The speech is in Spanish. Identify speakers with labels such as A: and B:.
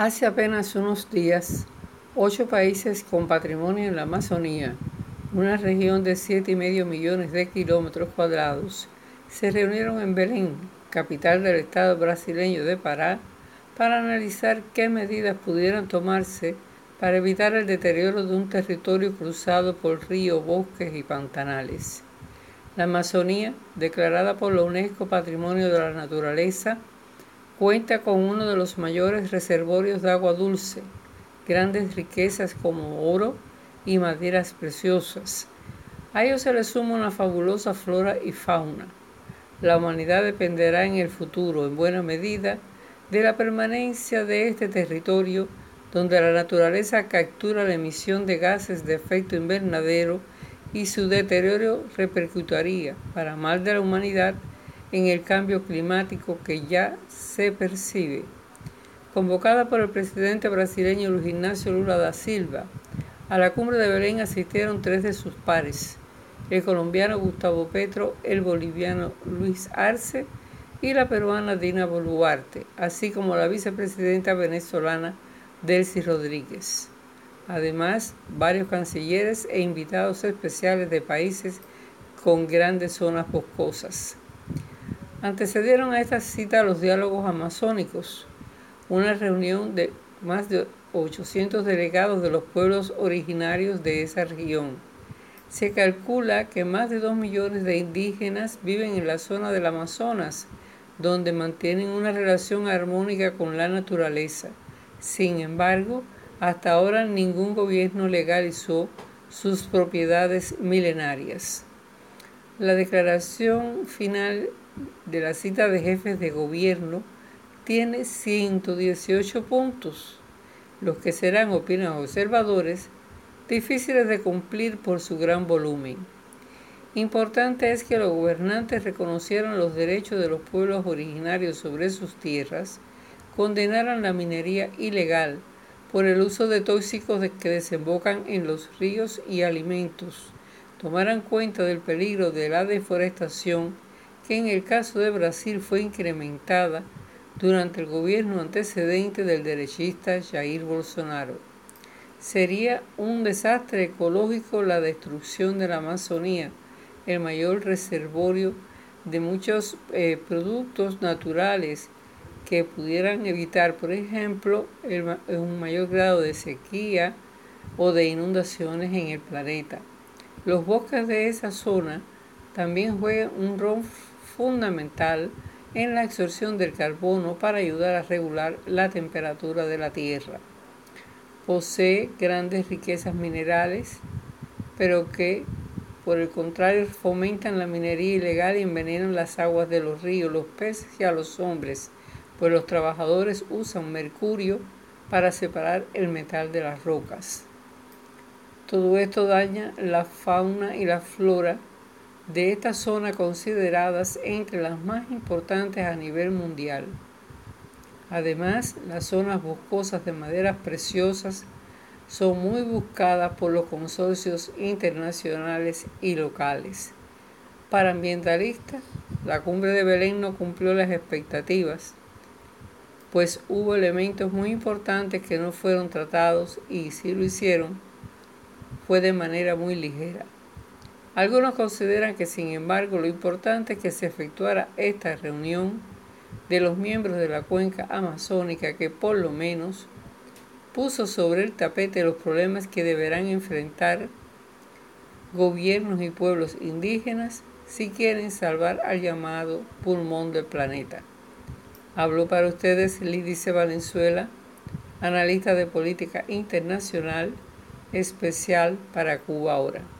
A: Hace apenas unos días, ocho países con patrimonio en la Amazonía, una región de 7,5 millones de kilómetros cuadrados, se reunieron en Belén, capital del estado brasileño de Pará, para analizar qué medidas pudieran tomarse para evitar el deterioro de un territorio cruzado por ríos, bosques y pantanales. La Amazonía, declarada por la UNESCO Patrimonio de la Naturaleza, Cuenta con uno de los mayores reservorios de agua dulce, grandes riquezas como oro y maderas preciosas. A ello se le suma una fabulosa flora y fauna. La humanidad dependerá en el futuro, en buena medida, de la permanencia de este territorio donde la naturaleza captura la emisión de gases de efecto invernadero y su deterioro repercutiría, para mal de la humanidad, en el cambio climático que ya se percibe. Convocada por el presidente brasileño Luis Ignacio Lula da Silva, a la cumbre de Belén asistieron tres de sus pares, el colombiano Gustavo Petro, el boliviano Luis Arce y la peruana Dina Boluarte, así como la vicepresidenta venezolana Delcy Rodríguez. Además, varios cancilleres e invitados especiales de países con grandes zonas boscosas. Antecedieron a esta cita los diálogos amazónicos, una reunión de más de 800 delegados de los pueblos originarios de esa región. Se calcula que más de 2 millones de indígenas viven en la zona del Amazonas, donde mantienen una relación armónica con la naturaleza. Sin embargo, hasta ahora ningún gobierno legalizó sus propiedades milenarias. La declaración final de la cita de jefes de gobierno tiene 118 puntos, los que serán, opinan observadores, difíciles de cumplir por su gran volumen. Importante es que los gobernantes reconocieran los derechos de los pueblos originarios sobre sus tierras, condenaran la minería ilegal por el uso de tóxicos que desembocan en los ríos y alimentos, tomaran cuenta del peligro de la deforestación que en el caso de Brasil fue incrementada durante el gobierno antecedente del derechista Jair Bolsonaro. Sería un desastre ecológico la destrucción de la Amazonía, el mayor reservorio de muchos eh, productos naturales que pudieran evitar, por ejemplo, un mayor grado de sequía o de inundaciones en el planeta. Los bosques de esa zona también juegan un rol fundamental en la absorción del carbono para ayudar a regular la temperatura de la Tierra. Posee grandes riquezas minerales, pero que por el contrario fomentan la minería ilegal y envenenan las aguas de los ríos, los peces y a los hombres, pues los trabajadores usan mercurio para separar el metal de las rocas. Todo esto daña la fauna y la flora de esta zona consideradas entre las más importantes a nivel mundial. Además, las zonas boscosas de maderas preciosas son muy buscadas por los consorcios internacionales y locales. Para ambientalistas, la cumbre de Belén no cumplió las expectativas, pues hubo elementos muy importantes que no fueron tratados y si lo hicieron, fue de manera muy ligera. Algunos consideran que, sin embargo, lo importante es que se efectuara esta reunión de los miembros de la cuenca amazónica que por lo menos puso sobre el tapete los problemas que deberán enfrentar gobiernos y pueblos indígenas si quieren salvar al llamado pulmón del planeta. Habló para ustedes Lidice Valenzuela, analista de política internacional especial para Cuba ahora.